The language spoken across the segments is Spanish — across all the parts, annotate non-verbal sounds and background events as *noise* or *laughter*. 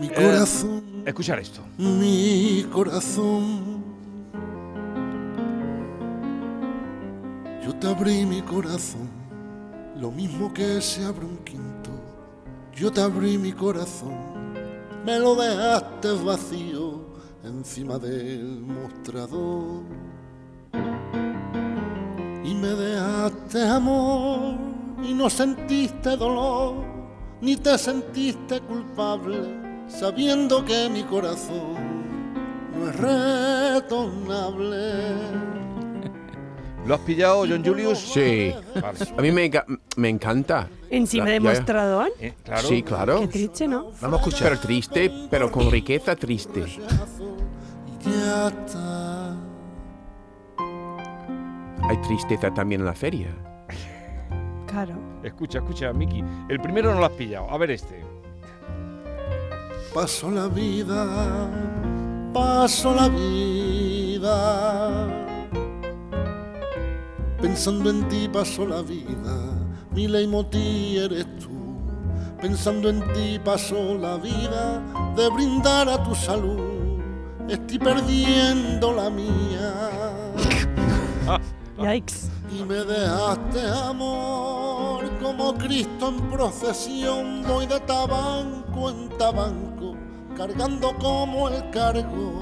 Mi corazón. escuchar esto. Mi corazón. Yo te abrí mi corazón, lo mismo que se abre un quinto. Yo te abrí mi corazón, me lo dejaste vacío encima del mostrador. Y me dejaste amor y no sentiste dolor, ni te sentiste culpable, sabiendo que mi corazón no es retornable. ¿Lo has pillado, John Julius? Sí. A mí me, enca- me encanta. Encima Ya, del ya, ya. mostrador. Eh, claro. Sí, claro. Qué triste, ¿no? Vamos a escuchar. Pero triste, pero con riqueza triste. Y ya está. Hay tristeza también en la feria. Claro. Escucha, escucha, Miki. El primero no lo has pillado. A ver este. Paso la vida, paso la vida. Pensando en ti paso la vida, mi leitmotiv eres tú. Pensando en ti paso la vida de brindar a tu salud. Estoy perdiendo la mía. *laughs* Yikes. Y me dejaste amor como Cristo en procesión. Voy de tabanco en tabanco, cargando como el cargo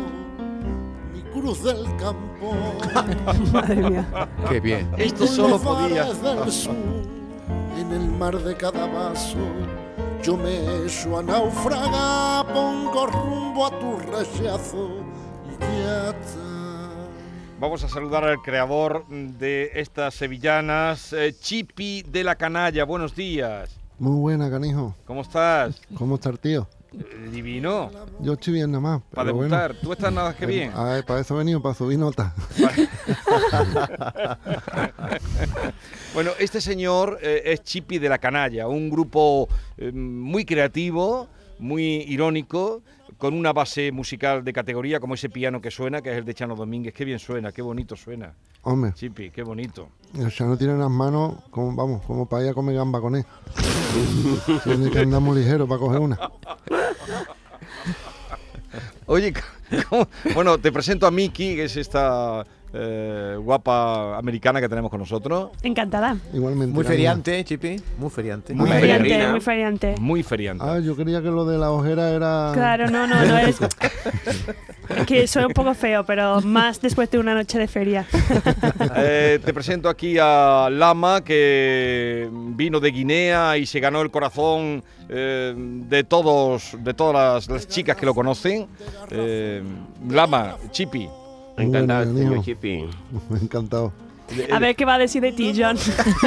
mi cruz del campo. *laughs* Madre mía. Qué bien. Esto solo podía. sur, en el mar de cada vaso, yo me echo a naufragar, pongo rumbo a tu rechazo y ya está. Vamos a saludar al creador de estas sevillanas, eh, Chipi de la Canalla. Buenos días. Muy buena, canijo. ¿Cómo estás? ¿Cómo está el tío? Divino. Yo estoy bien nada más. Para debutar. Tú estás nada que bien. Ay, para eso he venido, para subir nota. *laughs* Bueno, este señor eh, es Chipi de la Canalla, un grupo eh, muy creativo, muy irónico, con una base musical de categoría como ese piano que suena, que es el de Chano Domínguez. Qué bien suena, qué bonito suena. Hombre, Chipi, qué bonito. el Chano tiene las manos, como, vamos, como para ir a comer gamba con él. *laughs* Tiene que andar muy ligero para coger una. Oye, ¿cómo? bueno, te presento a Miki, que es esta eh, guapa americana que tenemos con nosotros. Encantada. Igualmente. Muy feriante, Chipi. Muy feriante. Muy Muy feriante. feriante, muy feriante. Muy feriante. Ah, yo creía que lo de la ojera era. Claro, no, no, no es. *laughs* que suena un poco feo, pero más después de una noche de feria. *laughs* Eh, te presento aquí a Lama, que vino de Guinea y se ganó el corazón eh, de todos, de todas las, las chicas que lo conocen. Eh, Lama, Chipi. Encantado, Bueno, señor. Chipi. Encantado. A ver qué va a decir de ti, John.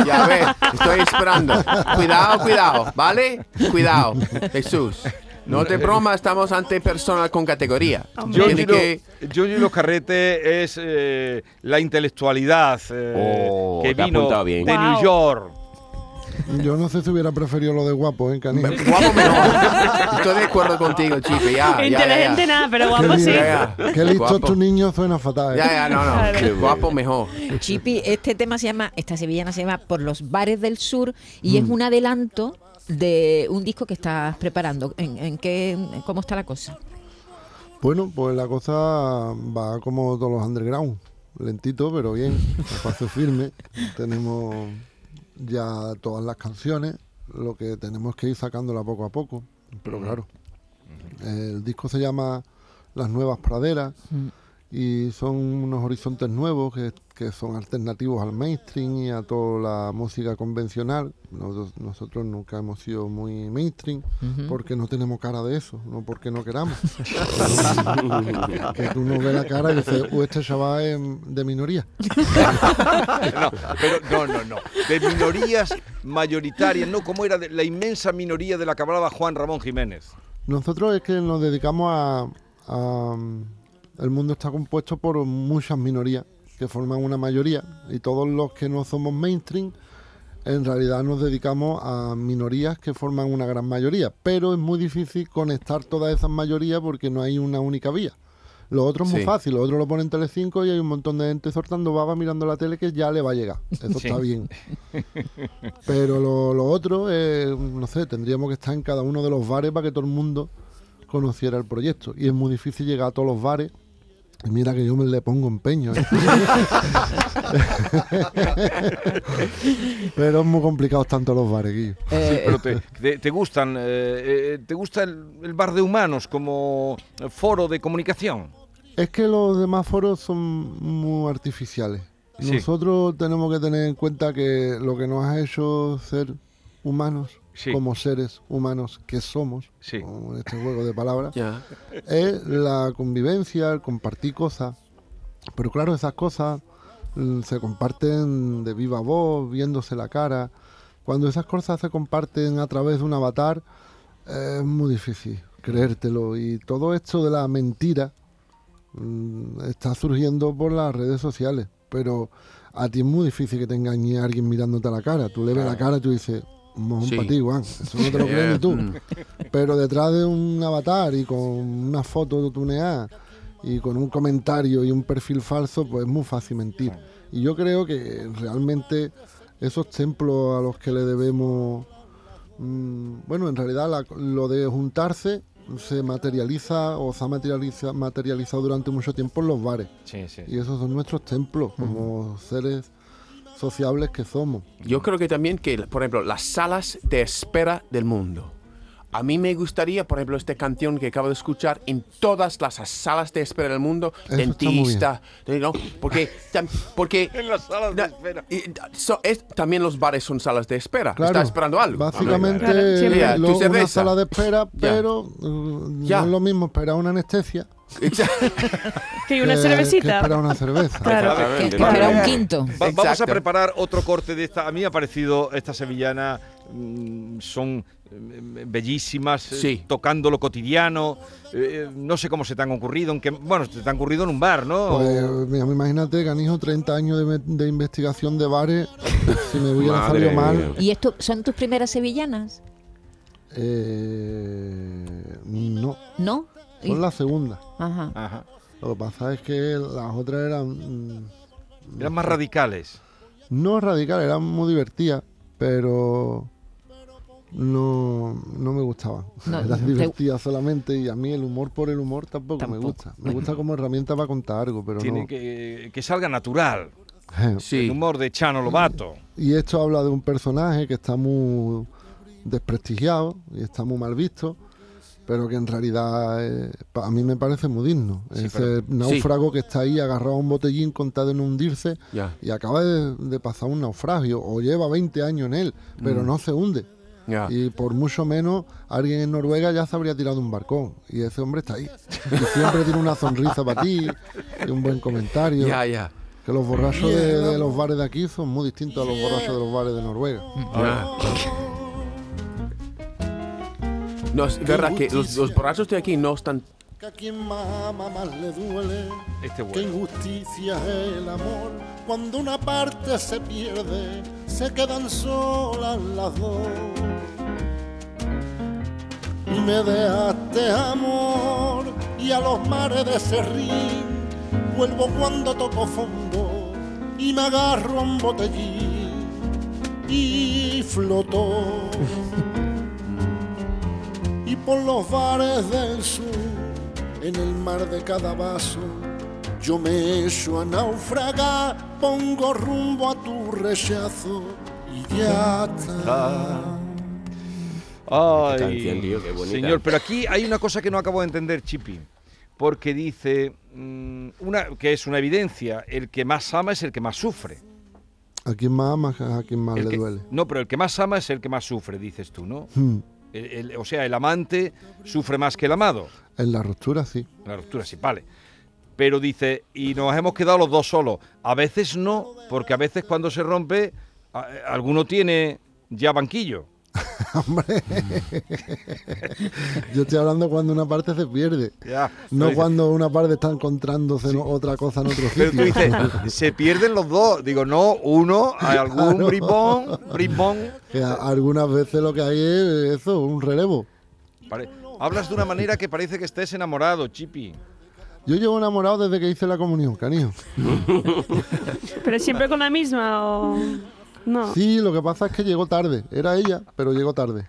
Ya ves, estoy esperando. Cuidado, cuidado, ¿vale? Cuidado, Jesús. No te bromas, estamos ante personas con categoría. Giorgio, que... Giorgio Los Carrete es eh, la intelectualidad eh, Oh, que vino bien. de Wow. New York. Yo no sé si hubiera preferido lo de guapo, ¿eh, canijo? Guapo mejor. Estoy de acuerdo contigo, Chipi. Ya, ya, ya, Inteligente ya. nada, pero guapo sí. bien. Ya, ya. Qué listo Guapo. tu niño suena fatal. ¿eh? Ya, ya, no, no. Guapo mejor. Chipi, este tema se llama, esta sevillana se llama Por los bares del sur y es un adelanto de un disco que estás preparando. ¿En, en qué, cómo está la cosa? Bueno, pues la cosa va como todos los underground. Lentito, pero bien. A paso firme. Tenemos ya todas las canciones. Lo que tenemos que ir sacándola poco a poco. Pero claro. El disco se llama Las Nuevas Praderas. Y son unos horizontes nuevos que, que son alternativos al mainstream y a toda la música convencional. Nosotros, nosotros nunca hemos sido muy mainstream porque no tenemos cara de eso, no porque no queramos. *laughs* *laughs* que tú no ves la cara y dices, "Uh, este chaval es de minoría. *laughs* No, pero no, no, no. De minorías mayoritarias, no como era de la inmensa minoría de la que hablaba Juan Ramón Jiménez. Nosotros es que nos dedicamos a, a- El mundo está compuesto por muchas minorías que forman una mayoría y todos los que no somos mainstream en realidad nos dedicamos a minorías que forman una gran mayoría, pero es muy difícil conectar todas esas mayorías porque no hay una única vía. Lo otro es muy Sí. fácil, lo otro lo ponen en Telecinco y hay un montón de gente soltando baba mirando la tele que ya le va a llegar. Eso Sí. está bien. Pero lo, lo otro, eh, no sé, tendríamos que estar en cada uno de los bares para que todo el mundo conociera el proyecto. Y es muy difícil llegar a todos los bares. Y mira que yo me le pongo empeño. ¿eh? Pero es muy complicado tanto los bares, Guillo. Eh, Pero te, te- te gustan, eh, eh, ¿te gusta el, el bar de humanos como foro de comunicación? Es que los demás foros son muy artificiales. Sí. Nosotros tenemos que tener en cuenta que lo que nos ha hecho ser humanos, Sí. como seres humanos que somos, Sí. como en este juego de palabras, *laughs* es la convivencia, el compartir cosas. Pero claro, esas cosas mm, se comparten de viva voz, viéndose la cara. Cuando esas cosas se comparten a través de un avatar, eh, es muy difícil creértelo. Y todo esto de la mentira mm, está surgiendo por las redes sociales. Pero a ti es muy difícil que te engañe alguien mirándote a la cara. Tú le ves la cara y tú dices, mojón Sí. para ti, Juan. Eso no te lo *laughs* crees ni tú. Mm. Pero detrás de un avatar y con una foto tuneada y con un comentario y un perfil falso, pues es muy fácil mentir. Y yo creo que realmente esos templos a los que le debemos, mm, bueno, en realidad la- lo de juntarse se materializa o se ha materializa- materializado durante mucho tiempo en los bares. Sí, sí. Y esos son nuestros templos, como seres sociables que somos. Yo creo que también que, por ejemplo, las salas de espera del mundo. A mí me gustaría, por ejemplo, esta canción que acabo de escuchar en todas las salas de espera del mundo, Eso dentista, ¿no? porque, porque *laughs* En las salas de espera. y- so- es- también los bares son salas de espera. Claro, Está esperando algo. Básicamente Claro, tu lo- una sala de espera, pero uh, Ya. no es lo mismo esperar una anestesia Exacto. *laughs* Que una cervecita. que esperar una cerveza. Claro. que, que Claro. espera un quinto. Va- vamos a preparar otro corte de esta. A mí me ha parecido esta sevillana. Mm, son eh, bellísimas, eh, Sí. tocando lo cotidiano. eh, no sé cómo se te han ocurrido. En qué- bueno, se te han ocurrido en un bar, ¿no? Pues mira, imagínate, Canijo, 30 años de, investigación de bares. si me hubiera salido mal. ¿Y esto son tus primeras sevillanas? eh, no, ¿No? Y- son las segundas. Ajá. Ajá. Lo que pasa es que las otras eran. mm, Eran más radicales. No radicales, eran muy divertidas, pero. No, no me gustaban. No, *laughs* eran te- divertidas solamente y a mí el humor por el humor tampoco, me gusta. Me gusta como herramienta para contar algo, pero Tiene no. que, que salga natural. *laughs* El humor de Chano Lobato. Y esto habla de un personaje que está muy desprestigiado y está muy mal visto, pero que en realidad eh, a mí me parece muy digno. Sí, Ese pero- náufrago que está ahí agarrado a un botellín con tal de no hundirse Ya. y acaba de, de pasar un naufragio o lleva 20 años en él, pero no se hunde. Ya. Y por mucho menos alguien en Noruega ya se habría tirado un barcón. Y ese hombre está ahí. Y siempre tiene una sonrisa para ti y un buen comentario. Ya, ya. Que los borrachos de, de los bares de aquí son muy distintos a los borrachos de los bares de Noruega. No, es verdad que los, los borrachos de aquí no están. Que a quien más ama más le duele, Este que bueno. injusticia es el amor. Cuando una parte se pierde, se quedan solas las dos. Y me dejaste amor y a los mares de Serrín vuelvo cuando toco fondo y me agarro a un botellín y flotó. y por los bares del sur, en el mar de cada vaso, yo me echo a naufragar, pongo rumbo a tu rechazo y ya está. Ay, canción, tío, qué bonita. señor, pero aquí hay una cosa que no acabo de entender, Chipi. Porque dice mm, una, que es una evidencia, el que más ama es el que más sufre. A quien más ama, a quien más El le que- duele. No, pero el que más ama es el que más sufre, dices tú, ¿no? Hmm. El- el- o sea, el amante sufre más que el amado. En la ruptura sí. La ruptura sí, vale. Pero dice, y nos hemos quedado los dos solos. A veces no, porque a veces cuando se rompe, a- alguno tiene ya banquillo. *laughs* Hombre, *laughs* yo estoy hablando cuando una parte se pierde. Ya. No dice- cuando una parte está encontrándose en otra cosa en otro Pero tú sitio. dices, se pierden los dos. Digo, no, uno, *laughs* algún Claro. bribón, bribón. Que a- algunas veces lo que hay es eso, un relevo. Hablas de una manera que parece que estés enamorado, Chipi. Yo llevo enamorado desde que hice la comunión, canijo. *laughs* Pero siempre con la misma o. No. Sí, lo que pasa es que llegó tarde. Era ella, pero llegó tarde.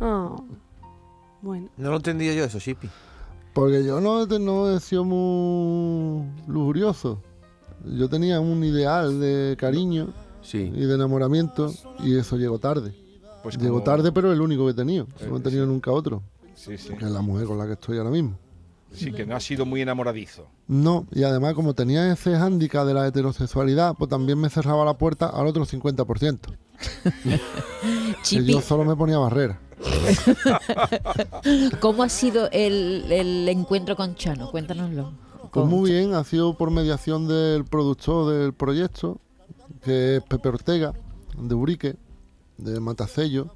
Oh. Bueno. No lo entendía yo eso, Chipi. Porque yo no, no he sido muy lujurioso. Yo tenía un ideal de cariño Sí. y de enamoramiento y eso llegó tarde. Pues Llegó como- tarde, pero el único que he tenido. No he Eh, tenido nunca otro, Sí, sí. que es la mujer con la que estoy ahora mismo. Sí, que no ha sido muy enamoradizo. No, y además como tenía ese hándicap de la heterosexualidad, pues también me cerraba la puerta al otro 50%. *laughs* Que Chipi, yo solo me ponía barrera. *laughs* ¿cómo ha sido el, el encuentro con Chano? Cuéntanoslo. Pues muy bien, ha sido por mediación del productor del proyecto, que es Pepe Ortega, de Urique, de Matacello.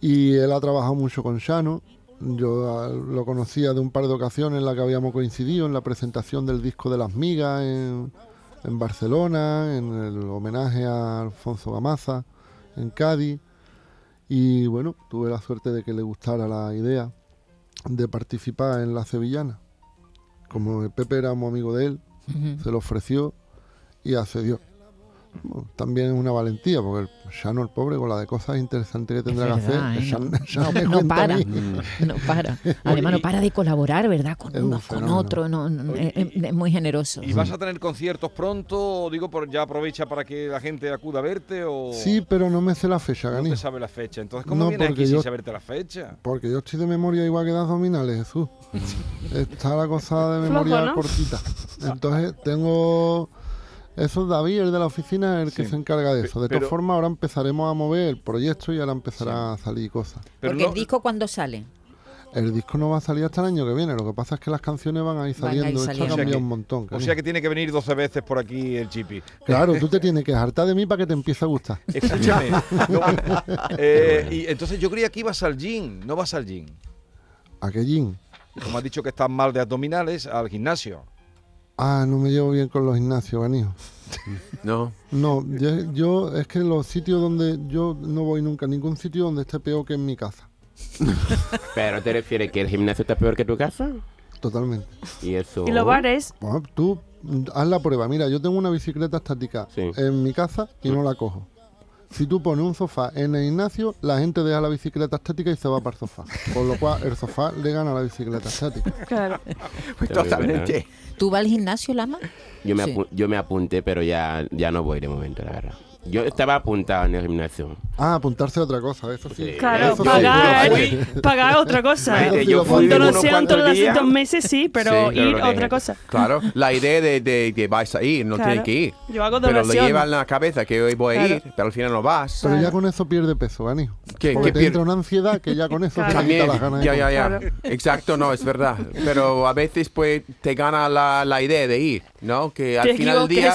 Y él ha trabajado mucho con Shano. Yo ah, lo conocía de un par de ocasiones en las que habíamos coincidido en la presentación del disco de las migas en, en Barcelona, en el homenaje a Alfonso Gamaza, en Cádiz. Y bueno, tuve la suerte de que le gustara la idea de participar en la Sevillana. Como el Pepe era muy amigo de él, se lo ofreció y accedió. También es una valentía, porque el Shano, el pobre, con la de cosas interesantes que tendrá que hacer, ¿eh? Shano- No- Shano no- me no para. mí. *laughs* No para. *laughs* Además, no para de colaborar, ¿verdad? Con uno, con otro. No, no, Oye, es, es muy generoso. ¿Y vas a tener conciertos pronto? Digo, por, ya aprovecha para que la gente acuda a verte o Sí, pero no me sé la fecha, no Gani. te sabe la fecha. Entonces, ¿cómo No, vienes aquí sin yo- saberte la fecha? Porque yo estoy de memoria igual que de abdominales, Jesús. *laughs* Está la cosa de Flojo, memoria ¿no? cortita. Entonces tengo... Eso es David, el de la oficina, el que se encarga de eso. De Pero- todas formas, ahora empezaremos a mover el proyecto y ahora empezará a salir cosas. Pero Porque no- el disco, ¿cuándo sale? El disco no va a salir hasta el año que viene. Lo que pasa es que las canciones van a ir Van a ir saliendo. Esto ha saliendo. O sea cambiado que- un montón. O sea que tiene que venir 12 veces por aquí el chipi. Claro, tú te tienes que hartar de mí para que te empiece a gustar. *laughs* Escúchame. no, *laughs* eh, y entonces yo creía que ibas al gym, no vas al gym. ¿A qué gym? Como has dicho que estás mal de abdominales, al gimnasio. Ah, no me llevo bien con los gimnasios, Ganijo. No. No, yo, yo- es que los sitios donde yo no voy nunca, ningún sitio donde esté peor que en mi casa. ¿Pero te refieres que el gimnasio está peor que tu casa? Totalmente. Y eso... Y los bares. Bueno, tú haz la prueba. Mira, yo tengo una bicicleta estática Sí. en mi casa y no la cojo. Si tú pones un sofá en el gimnasio, la gente deja la bicicleta estática y se va para el sofá. Por lo cual, el sofá le gana a la bicicleta estática. Claro. *laughs* Pues totalmente. ¿Tú vas al gimnasio, Lama? Yo me, Sí. apu- yo me apunté, pero ya, ya no voy de momento, la verdad. Yo estaba apuntado en el gimnasio. Ah, apuntarse a otra cosa, eso sí. Sí. Claro, Eso sí, pagar, fui. pagar otra cosa. Eso sí yo fui donación cuantos todos los dos meses, sí, pero Sí, ir a otra cosa. Claro, la idea de, de que vais a ir, no Claro. tienes que ir. Yo hago Pero lo donación. llevas en la cabeza que hoy voy a Claro. ir, pero al final no vas. Pero ya con eso pierde peso, Gani. ¿Qué- Porque qué te pierde? entra una ansiedad que ya con eso Claro. te quita También, las ganas de ya, ya, ya. Claro. Exacto, no, es verdad. Pero a veces pues te gana la, la idea de ir, ¿no? Que al Te final del día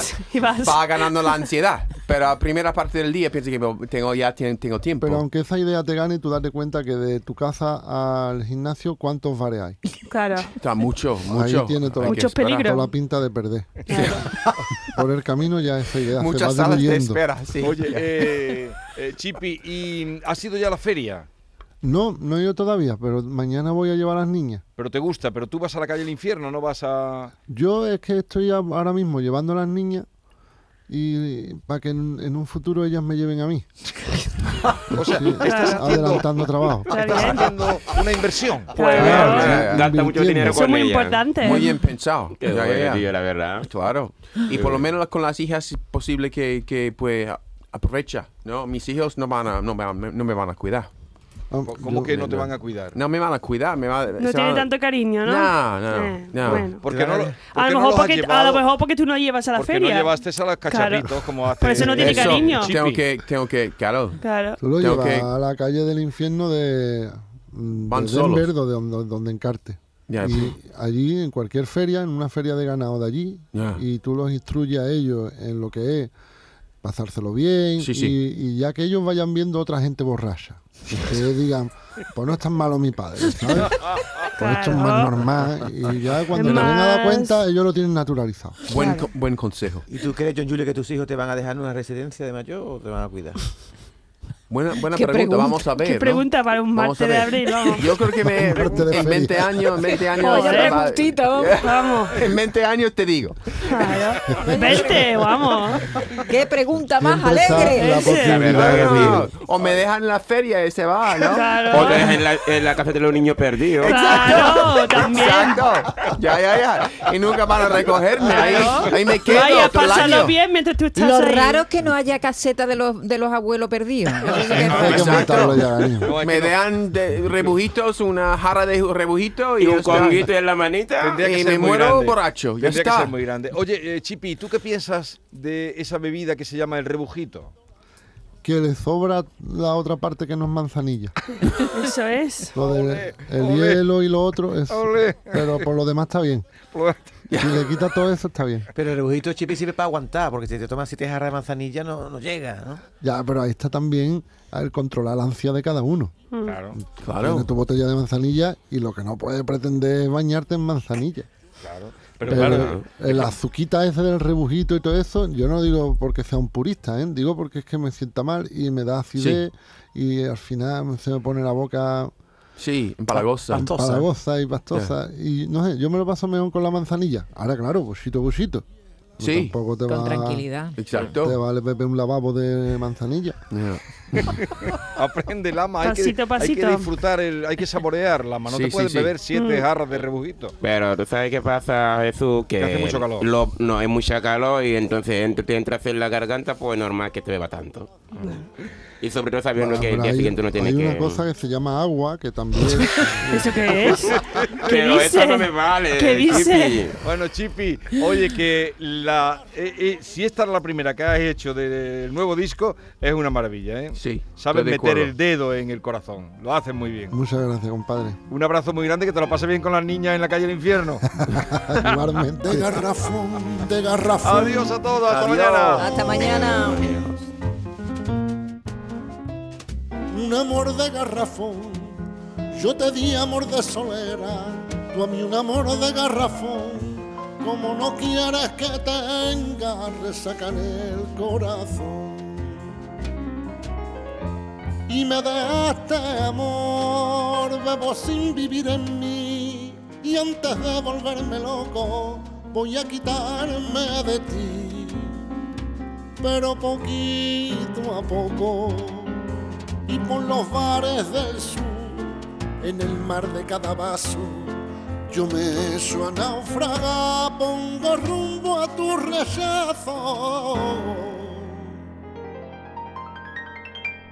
va ganando la ansiedad. Pero a primera parte del día pienso que tengo ya tengo, tiempo. Pero aunque esa idea te gane, tú date cuenta que de tu casa al gimnasio, ¿cuántos bares hay? Claro. Está mucho, mucho. Ahí tiene toda, Muchos peligros. toda la pinta de perder. *laughs* Por el camino ya esa idea Muchas se va salas de diluyendo. espera, sí. Oye, eh, eh, Chipi, ¿y has ido ya a la feria? No, no he ido todavía, pero mañana voy a llevar a las niñas. Pero te gusta, pero tú vas a la calle del infierno, no vas a... Yo es que estoy a- ahora mismo llevando a las niñas y para que en, en un futuro ellas me lleven a mí. *laughs* O sea, Sí, estás adelantando trabajo. Está estás haciendo una inversión. Claro. ya, Gasta mucho dinero Eso es con muy ella. importante. Muy bien pensado. Qué Ya, ya, bueno, ya. tío, la verdad. Claro. Y por lo menos con las hijas es posible que, que pues aprovecha, ¿no? Mis hijos no van a, no me, van- no me van a cuidar. ¿Cómo yo- que no te van a cuidar? No me van a cuidar, me va, No tiene van tanto cariño, ¿no? No, no, Eh, no. Bueno. Porque no, lo- A porque lo, no mejor has porque, a lo mejor porque tú no llevas a la porque feria. no llevaste a los cacharritos como hace... Por eso no tiene Eso, cariño. Tengo que, tengo que, claro. Claro. Tú lo Tengo llevas que- a la calle del infierno de, mm, Van de solos. Denver, donde, donde, donde encarte. Ya, Y allí, en cualquier feria, en una feria de ganado de allí, Ya. y tú los instruyes a ellos en lo que es pasárselo bien, Sí, y, sí. y ya que ellos vayan viendo otra gente borracha. Y que *laughs* digan, pues no es tan malo mi padre, ¿sabes? *laughs* Pues esto es más normal. Y ya cuando te ven a dar cuenta, ellos lo tienen naturalizado. Buen, Claro. co- buen consejo. ¿Y tú crees, John Julio, que tus hijos te van a dejar en una residencia de mayor o te van a cuidar? *laughs* Buena, buena ¿Qué pregunta, pregunta? vamos a ver. Qué ¿no? pregunta para un martes de abril, vamos. Yo creo que me, en 20 feria. años, en 20 años. Joder. va- Preguntita, *laughs* Vamos. en 20 años te digo. Claro. *laughs* Vente, vamos. ¿Qué pregunta más alegre? o me dejan en la feria y se va, ¿no? Claro. O te dejas en la, en la casa de los niños perdidos. Claro, también. Exacto. Ya, ya, ya. Y nunca van a recogerme. Ahí, ahí me quedo Vaya, pásalo bien mientras tú estás Lo ahí. raro es que no haya caseta de los, de los abuelos perdidos. *laughs* Hay que ya, Me dejan de rebujitos, una jarra de rebujitos y, Y un ya está. conguito en la manita. Tendría que y ser me muy muero grande. borracho, ya Tendría que está. ser muy grande. Oye, eh, Chipi, ¿tú qué piensas de esa bebida que se llama el rebujito? Que le sobra la otra parte que no es manzanilla. *laughs* Eso es. Lo el hielo y lo otro es. Pero por lo demás está bien. *laughs* Si le quita todo eso está bien. Pero el rebujito chipi sirve para aguantar, porque si te tomas siete jarras de manzanilla no, no llega, ¿no? Ya, pero ahí está también el controlar la ansia de cada uno. Claro, Claro. Tienes tu botella de manzanilla y lo que no puedes pretender es bañarte en manzanilla. claro. Pero, Pero claro, el azuquita ese del rebujito y todo eso, yo no digo porque sea un purista, ¿eh? digo porque es que me sienta mal y me da acidez y al final se me pone la boca Sí, empalagosa. Pastosa. palagosa y pastosa. Y no sé, yo me lo paso mejor con la manzanilla. Ahora, claro, busito. No Sí. Tampoco te Con va, tranquilidad. Te Exacto. vale beber un lavabo de manzanilla. *laughs* aprende lama. Hay que, Pasito hay que disfrutar, el, hay que saborear lama. No Sí, te sí, puedes sí. beber siete Mm. jarras de rebujito. Pero tú sabes qué pasa, Jesús, que Que hace mucho calor. lo- no hay mucha calor y entonces ent- te entras en la garganta, pues normal que te beba tanto. Y sobre todo sabiendo Bueno, que el día hay, siguiente no tiene hay que... una cosa que se llama agua, que también... *laughs* ¿Eso qué es? *laughs* ¿Qué Pero dice? eso no me vale. ¿Qué dice? Chipi. Bueno, Chipi, oye, que la eh, eh, si esta es la primera que has hecho del nuevo disco, es una maravilla, ¿eh? Sí, de meter el dedo en el corazón. Lo haces muy bien. Muchas gracias, compadre. Un abrazo muy grande, que te lo pases bien con las niñas en la calle del infierno. *laughs* Igualmente. De garrafón, de garrafón. Adiós a todos, hasta Adiós. mañana. Hasta mañana. un amor de garrafón. Yo te di amor de solera, tú a mí un amor de garrafón. Como no quieres que tenga resaca en el corazón. Y me dejaste amor, bebo sin vivir en mí. Y antes de volverme loco, voy a quitarme de ti. Pero poquito a poco y por los bares del sur, en el mar de cada vaso, yo me echo a naufragar, pongo rumbo a tu rechazo.